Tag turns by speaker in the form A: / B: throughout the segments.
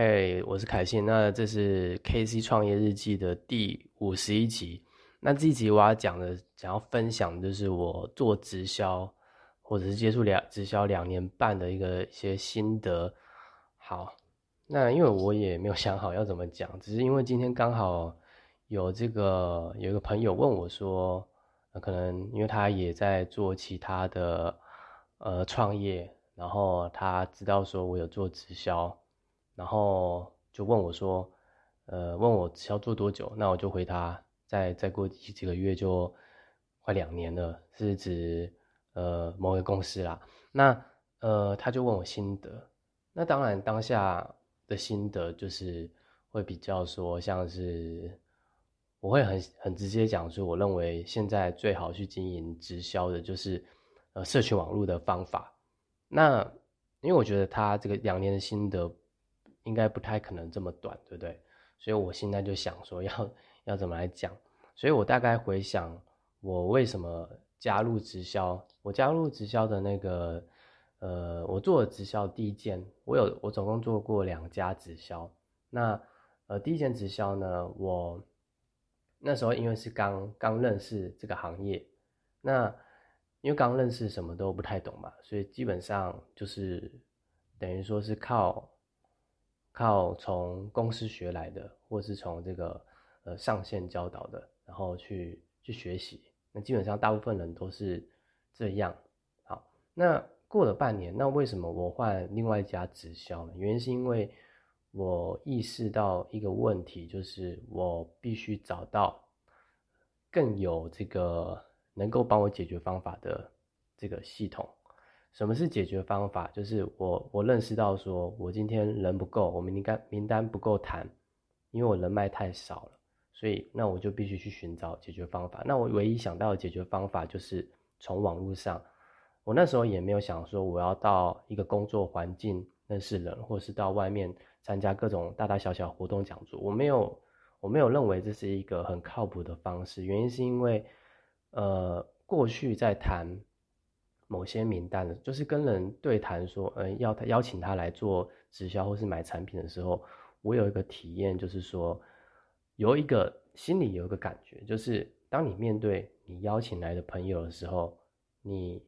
A: 嘿，我是凯信。那这是 KC 创业日记的第五十一集。那这一集我要讲的，想要分享就是我做直销，或者是接触两直销两年半的一个一些心得。好，那因为我也没有想好要怎么讲，只是因为今天刚好有这个有一个朋友问我说，可能因为他也在做其他的呃创业，然后他知道说我有做直销。然后就问我说，呃，问我要做多久？那我就回他，再再过几几个月就快两年了，是指呃某个公司啦。那呃他就问我心得，那当然当下的心得就是会比较说像是我会很很直接讲说，我认为现在最好去经营直销的就是呃社群网络的方法。那因为我觉得他这个两年的心得。应该不太可能这么短，对不对？所以我现在就想说要要怎么来讲。所以我大概回想我为什么加入直销。我加入直销的那个，呃，我做直销第一件，我有我总共做过两家直销。那呃，第一件直销呢，我那时候因为是刚刚认识这个行业，那因为刚认识什么都不太懂嘛，所以基本上就是等于说是靠。靠从公司学来的，或是从这个呃上线教导的，然后去去学习。那基本上大部分人都是这样。好，那过了半年，那为什么我换另外一家直销呢？原因是因为我意识到一个问题，就是我必须找到更有这个能够帮我解决方法的这个系统。什么是解决方法？就是我我认识到说，我今天人不够，我名单名单不够谈，因为我人脉太少了，所以那我就必须去寻找解决方法。那我唯一想到的解决方法就是从网络上。我那时候也没有想说我要到一个工作环境认识人，或是到外面参加各种大大小小活动讲座。我没有我没有认为这是一个很靠谱的方式。原因是因为，呃，过去在谈。某些名单的，就是跟人对谈说，呃，要他邀请他来做直销或是买产品的时候，我有一个体验，就是说，有一个心里有一个感觉，就是当你面对你邀请来的朋友的时候，你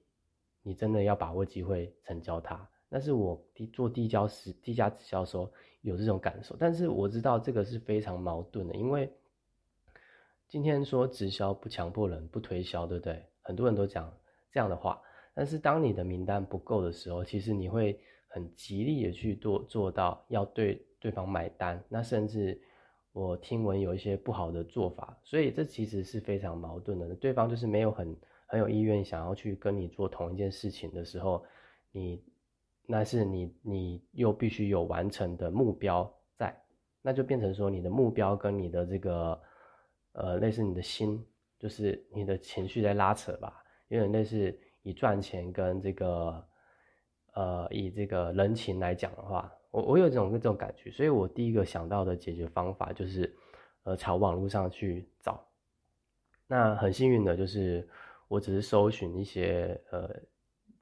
A: 你真的要把握机会成交他。那是我做递交时低价直销时候有这种感受，但是我知道这个是非常矛盾的，因为今天说直销不强迫人不推销，对不对？很多人都讲这样的话。但是当你的名单不够的时候，其实你会很极力的去做做到要对对方买单。那甚至我听闻有一些不好的做法，所以这其实是非常矛盾的。对方就是没有很很有意愿想要去跟你做同一件事情的时候，你那是你你又必须有完成的目标在，那就变成说你的目标跟你的这个呃类似你的心，就是你的情绪在拉扯吧，有点类似。以赚钱跟这个，呃，以这个人情来讲的话，我我有这种这种感觉，所以我第一个想到的解决方法就是，呃，朝网络上去找。那很幸运的就是，我只是搜寻一些呃，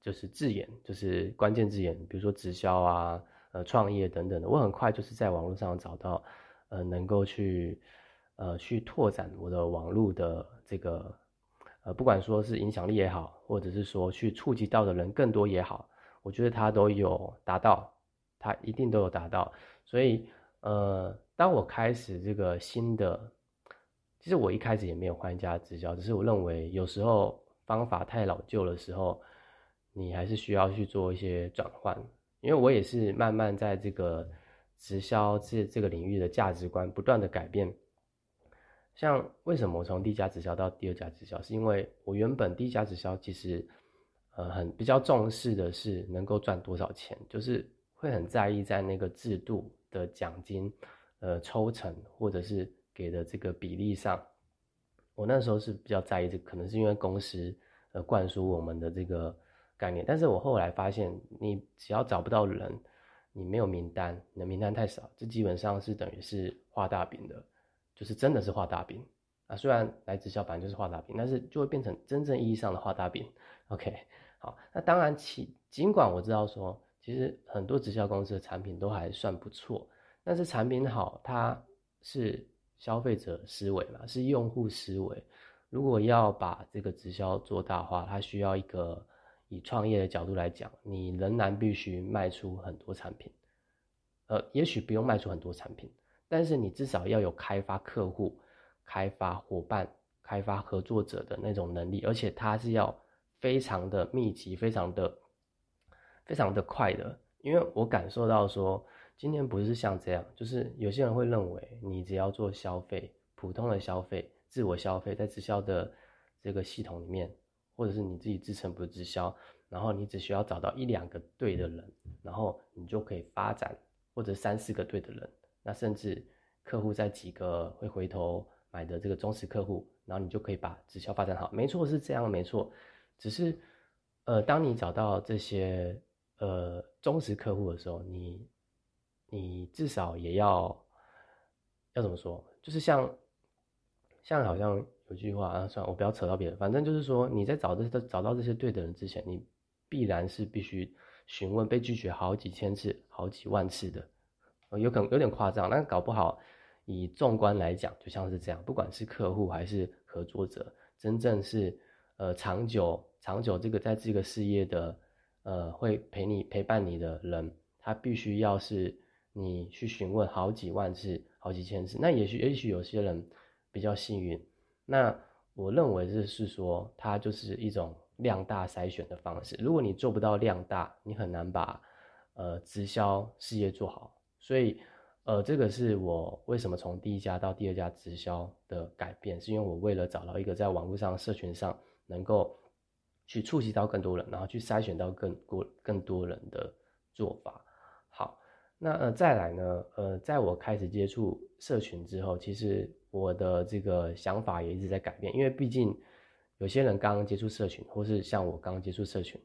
A: 就是字眼，就是关键字眼，比如说直销啊，呃，创业等等的，我很快就是在网络上找到，呃，能够去，呃，去拓展我的网络的这个。呃，不管说是影响力也好，或者是说去触及到的人更多也好，我觉得他都有达到，他一定都有达到。所以，呃，当我开始这个新的，其实我一开始也没有换一家直销，只是我认为有时候方法太老旧的时候，你还是需要去做一些转换。因为我也是慢慢在这个直销这这个领域的价值观不断的改变。像为什么我从第一家直销到第二家直销，是因为我原本第一家直销其实，呃，很比较重视的是能够赚多少钱，就是会很在意在那个制度的奖金，呃，抽成或者是给的这个比例上，我那时候是比较在意这，可能是因为公司呃灌输我们的这个概念，但是我后来发现，你只要找不到人，你没有名单，你的名单太少，这基本上是等于是画大饼的。就是真的是画大饼啊！虽然来直销反正就是画大饼，但是就会变成真正意义上的画大饼。OK，好，那当然，其尽管我知道说，其实很多直销公司的产品都还算不错，但是产品好，它是消费者思维嘛，是用户思维。如果要把这个直销做大化，它需要一个以创业的角度来讲，你仍然必须卖出很多产品。呃，也许不用卖出很多产品，但是你至少要有开发客户、开发伙伴、开发合作者的那种能力，而且它是要非常的密集、非常的、非常的快的。因为我感受到说，今天不是像这样，就是有些人会认为，你只要做消费，普通的消费。自我消费在直销的这个系统里面，或者是你自己自称不是直销，然后你只需要找到一两个对的人，然后你就可以发展，或者三四个对的人，那甚至客户在几个会回头买的这个忠实客户，然后你就可以把直销发展好。没错，是这样，没错。只是，呃，当你找到这些呃忠实客户的时候，你你至少也要要怎么说？就是像。像好像有句话啊，算了，我不要扯到别人。反正就是说，你在找这找到这些对的人之前，你必然是必须询问被拒绝好几千次、好几万次的，有可能有点夸张。但搞不好，以纵观来讲，就像是这样，不管是客户还是合作者，真正是呃长久长久这个在这个事业的呃会陪你陪伴你的人，他必须要是你去询问好几万次、好几千次。那也许也许有些人。比较幸运，那我认为这是说，它就是一种量大筛选的方式。如果你做不到量大，你很难把呃直销事业做好。所以，呃，这个是我为什么从第一家到第二家直销的改变，是因为我为了找到一个在网络上社群上能够去触及到更多人，然后去筛选到更多更多人的做法。好，那呃再来呢，呃，在我开始接触社群之后，其实。我的这个想法也一直在改变，因为毕竟有些人刚刚接触社群，或是像我刚刚接触社群，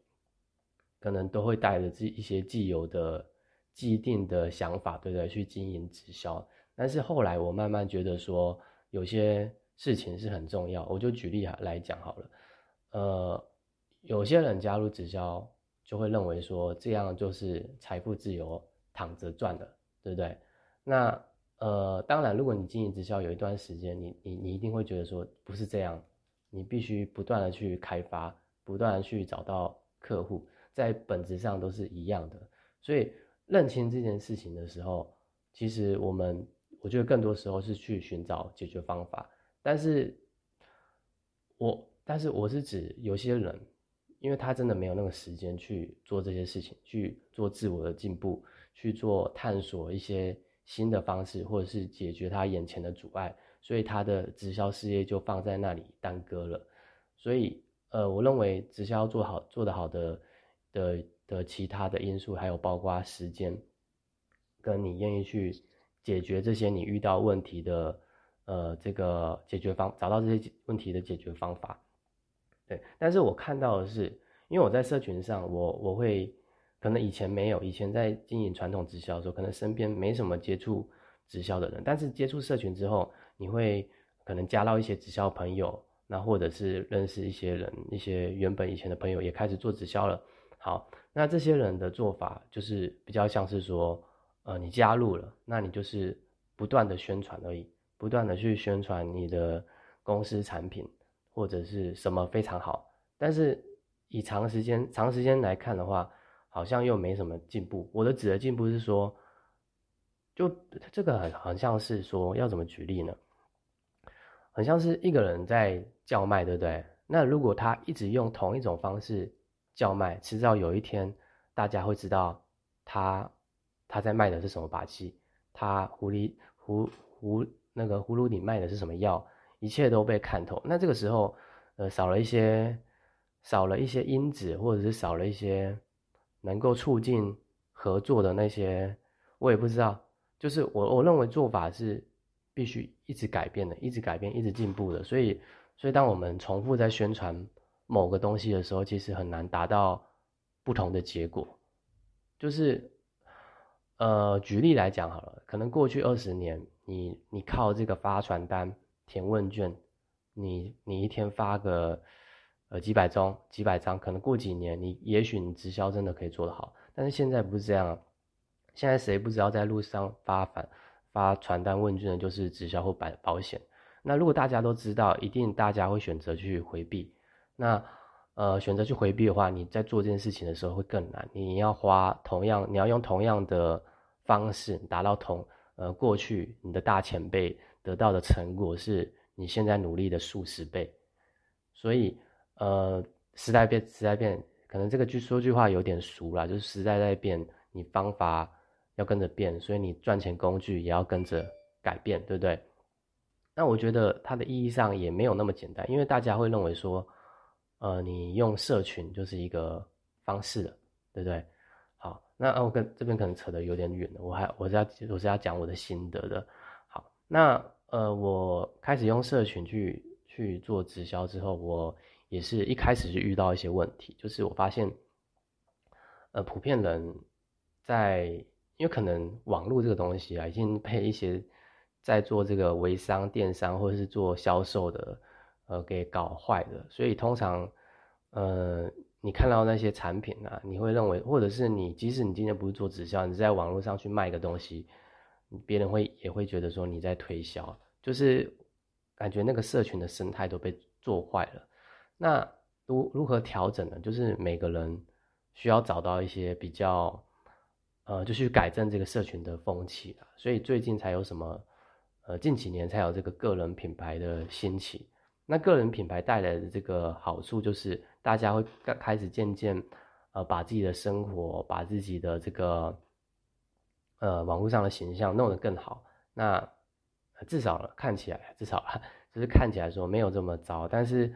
A: 可能都会带着自一些既有的、既定的想法，对不对？去经营直销。但是后来我慢慢觉得说，有些事情是很重要。我就举例来讲好了，呃，有些人加入直销，就会认为说这样就是财富自由，躺着赚的，对不对？那。呃，当然，如果你经营直销有一段时间，你你你一定会觉得说不是这样，你必须不断的去开发，不断的去找到客户，在本质上都是一样的。所以认清这件事情的时候，其实我们我觉得更多时候是去寻找解决方法。但是，我但是我是指有些人，因为他真的没有那个时间去做这些事情，去做自我的进步，去做探索一些。新的方式，或者是解决他眼前的阻碍，所以他的直销事业就放在那里耽搁了。所以，呃，我认为直销做好做得好的的的其他的因素，还有包括时间，跟你愿意去解决这些你遇到问题的，呃，这个解决方找到这些问题的解决方法。对，但是我看到的是，因为我在社群上，我我会。可能以前没有，以前在经营传统直销的时候，可能身边没什么接触直销的人。但是接触社群之后，你会可能加到一些直销朋友，那或者是认识一些人，一些原本以前的朋友也开始做直销了。好，那这些人的做法就是比较像是说，呃，你加入了，那你就是不断的宣传而已，不断的去宣传你的公司产品或者是什么非常好。但是以长时间长时间来看的话，好像又没什么进步。我的指的进步是说，就这个很很像是说要怎么举例呢？很像是一个人在叫卖，对不对？那如果他一直用同一种方式叫卖，迟早有一天大家会知道他他在卖的是什么把戏，他狐狸葫葫那个葫芦里卖的是什么药，一切都被看透。那这个时候，呃，少了一些少了一些因子，或者是少了一些。能够促进合作的那些，我也不知道。就是我我认为做法是必须一直改变的，一直改变，一直进步的。所以，所以当我们重复在宣传某个东西的时候，其实很难达到不同的结果。就是，呃，举例来讲好了，可能过去二十年，你你靠这个发传单、填问卷，你你一天发个。呃，几百张，几百张，可能过几年，你也许你直销真的可以做得好，但是现在不是这样。现在谁不知道在路上发反发传单问卷的就是直销或保保险？那如果大家都知道，一定大家会选择去回避。那呃，选择去回避的话，你在做这件事情的时候会更难。你要花同样，你要用同样的方式达到同呃过去你的大前辈得到的成果，是你现在努力的数十倍。所以呃，时代变，时代变，可能这个句说句话有点俗了，就是时代在变，你方法要跟着变，所以你赚钱工具也要跟着改变，对不对？那我觉得它的意义上也没有那么简单，因为大家会认为说。呃，你用社群就是一个方式了，对不对？好，那我跟这边可能扯得有点远了，我还我是要我是要讲我的心得的。好，那呃，我开始用社群去去做直销之后，我也是一开始就遇到一些问题，就是我发现，呃，普遍人在因为可能网络这个东西啊，已经被一些在做这个微商、电商或者是做销售的。呃，给搞坏的，所以通常，呃，你看到那些产品啊，你会认为，或者是你，即使你今天不是做直销，你在网络上去卖个东西，别人会也会觉得说你在推销，就是感觉那个社群的生态都被做坏了。那如如何调整呢？就是每个人需要找到一些比较，呃，就去改正这个社群的风气了。所以最近才有什么，呃，近几年才有这个个人品牌的兴起。那个人品牌带来的这个好处就是，大家会开始渐渐，呃，把自己的生活，把自己的这个，呃，网络上的形象弄得更好。那至少看起来，至少就是看起来说没有这么糟。但是，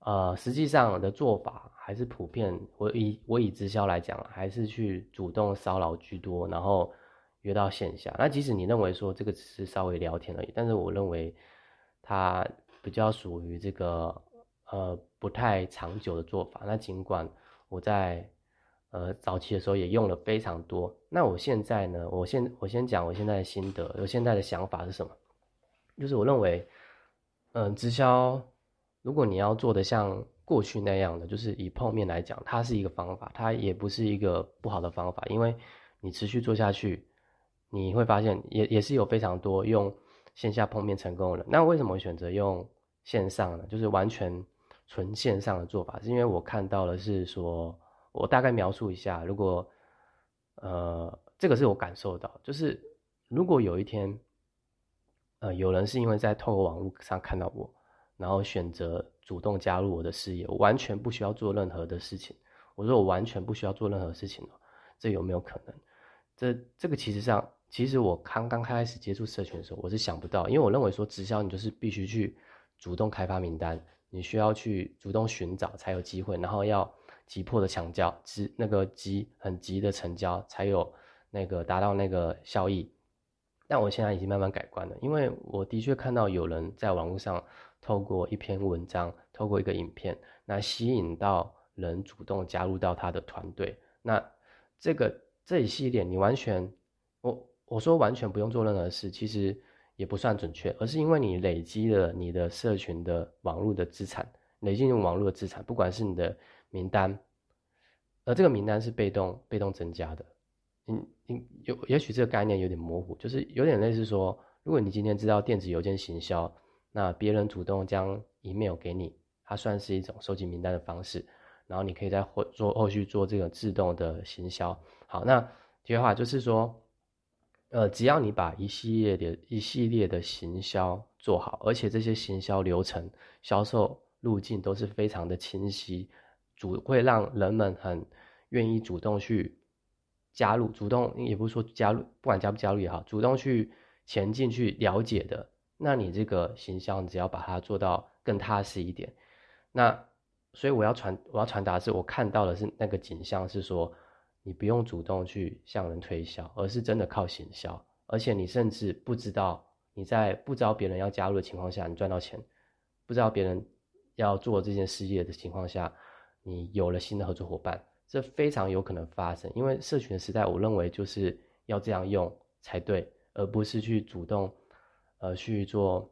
A: 呃，实际上的做法还是普遍。我以我以直销来讲，还是去主动骚扰居多，然后约到线下。那即使你认为说这个只是稍微聊天而已，但是我认为他。比较属于这个呃不太长久的做法。那尽管我在呃早期的时候也用了非常多，那我现在呢，我先我先讲我现在的心得，我现在的想法是什么？就是我认为，嗯，直销如果你要做的像过去那样的，就是以碰面来讲，它是一个方法，它也不是一个不好的方法，因为你持续做下去，你会发现也也是有非常多用。线下碰面成功的，那为什么选择用线上的？就是完全纯线上的做法，是因为我看到了是说，我大概描述一下，如果呃，这个是我感受到，就是如果有一天，呃，有人是因为在透过网络上看到我，然后选择主动加入我的事业，我完全不需要做任何的事情，我说我完全不需要做任何事情了，这有没有可能？这这个其实上。其实我刚刚开始接触社群的时候，我是想不到，因为我认为说直销你就是必须去主动开发名单，你需要去主动寻找才有机会，然后要急迫的抢交，急那个急很急的成交才有那个达到那个效益。但我现在已经慢慢改观了，因为我的确看到有人在网络上透过一篇文章，透过一个影片，那吸引到人主动加入到他的团队。那这个这一系列你完全我。我说完全不用做任何事，其实也不算准确，而是因为你累积了你的社群的网络的资产，累积用网络的资产，不管是你的名单，而这个名单是被动被动增加的。你你有也许这个概念有点模糊，就是有点类似说，如果你今天知道电子邮件行销，那别人主动将 email 给你，它算是一种收集名单的方式，然后你可以在后做后续做这个自动的行销。好，那第二话就是说。呃，只要你把一系列的一系列的行销做好，而且这些行销流程、销售路径都是非常的清晰，主会让人们很愿意主动去加入，主动也不是说加入，不管加不加入也好，主动去前进去了解的，那你这个形象只要把它做到更踏实一点，那所以我要传我要传达的是我看到的是那个景象是说。你不用主动去向人推销，而是真的靠行销，而且你甚至不知道你在不知道别人要加入的情况下，你赚到钱；不知道别人要做这件事业的情况下，你有了新的合作伙伴，这非常有可能发生。因为社群的时代，我认为就是要这样用才对，而不是去主动呃去做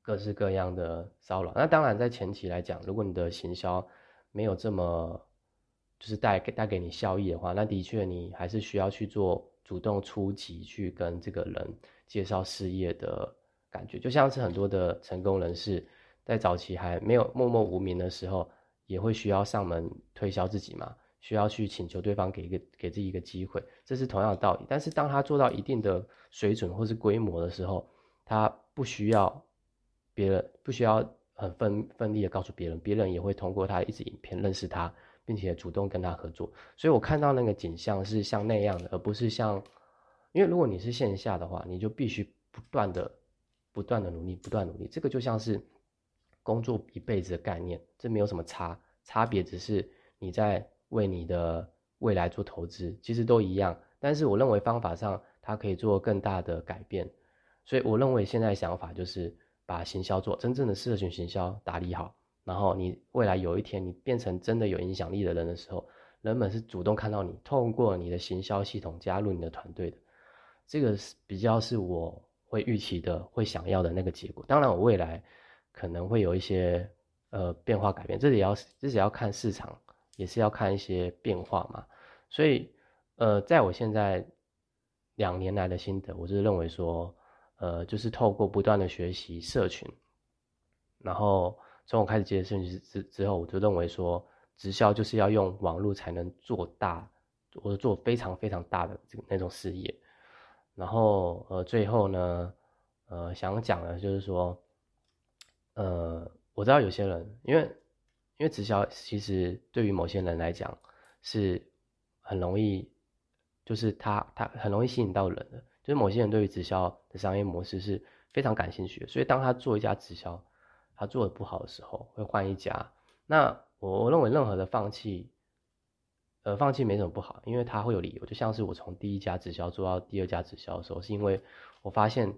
A: 各式各样的骚扰。那当然，在前期来讲，如果你的行销没有这么就是带给带给你效益的话，那的确你还是需要去做主动出击去跟这个人介绍事业的感觉，就像是很多的成功人士在早期还没有默默无名的时候，也会需要上门推销自己嘛，需要去请求对方给一个给自己一个机会，这是同样的道理。但是当他做到一定的水准或是规模的时候，他不需要别人，不需要很奋奋力的告诉别人，别人也会通过他一支影片认识他。并且主动跟他合作，所以我看到那个景象是像那样的，而不是像，因为如果你是线下的话，你就必须不断的、不断的努力，不断努力。这个就像是工作一辈子的概念，这没有什么差，差别只是你在为你的未来做投资，其实都一样。但是我认为方法上它可以做更大的改变，所以我认为现在想法就是把行销做真正的社群行销打理好。然后你未来有一天你变成真的有影响力的人的时候，人们是主动看到你，透过你的行销系统加入你的团队的，这个是比较是我会预期的，会想要的那个结果。当然，我未来可能会有一些呃变化改变，这也要这也要看市场，也是要看一些变化嘛。所以呃，在我现在两年来的心得，我是认为说，呃，就是透过不断的学习社群，然后。从我开始接社群之之后，我就认为说，直销就是要用网络才能做大，或者做非常非常大的这那种事业。然后呃，最后呢，呃，想讲的就是说，呃，我知道有些人，因为因为直销其实对于某些人来讲是很容易，就是他他很容易吸引到人的，就是某些人对于直销的商业模式是非常感兴趣的，所以当他做一家直销。他做的不好的时候会换一家，那我我认为任何的放弃，呃，放弃没什么不好，因为他会有理由。就像是我从第一家直销做到第二家直销的时候，是因为我发现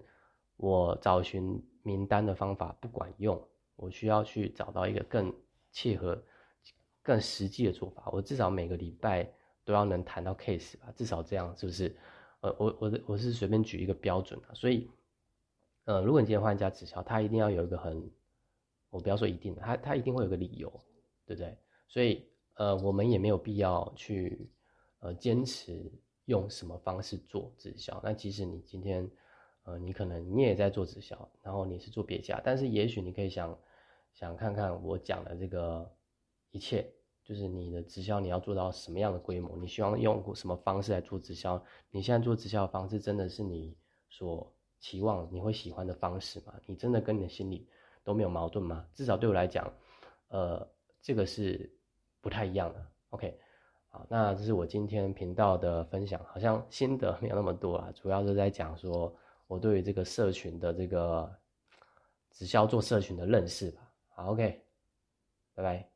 A: 我找寻名单的方法不管用，我需要去找到一个更切合、更实际的做法。我至少每个礼拜都要能谈到 case 吧，至少这样是不是？呃，我我我是随便举一个标准啊，所以，呃，如果你今天换一家直销，它一定要有一个很。我不要说一定，他他一定会有个理由，对不对？所以呃，我们也没有必要去呃坚持用什么方式做直销。那即使你今天呃，你可能你也在做直销，然后你是做别家，但是也许你可以想想看看我讲的这个一切，就是你的直销你要做到什么样的规模，你希望用什么方式来做直销？你现在做直销的方式真的是你所期望你会喜欢的方式吗？你真的跟你的心里？都没有矛盾吗？至少对我来讲，呃，这个是不太一样的。OK，好，那这是我今天频道的分享，好像心得没有那么多啊，主要是在讲说我对于这个社群的这个直销做社群的认识吧。好，OK，拜拜。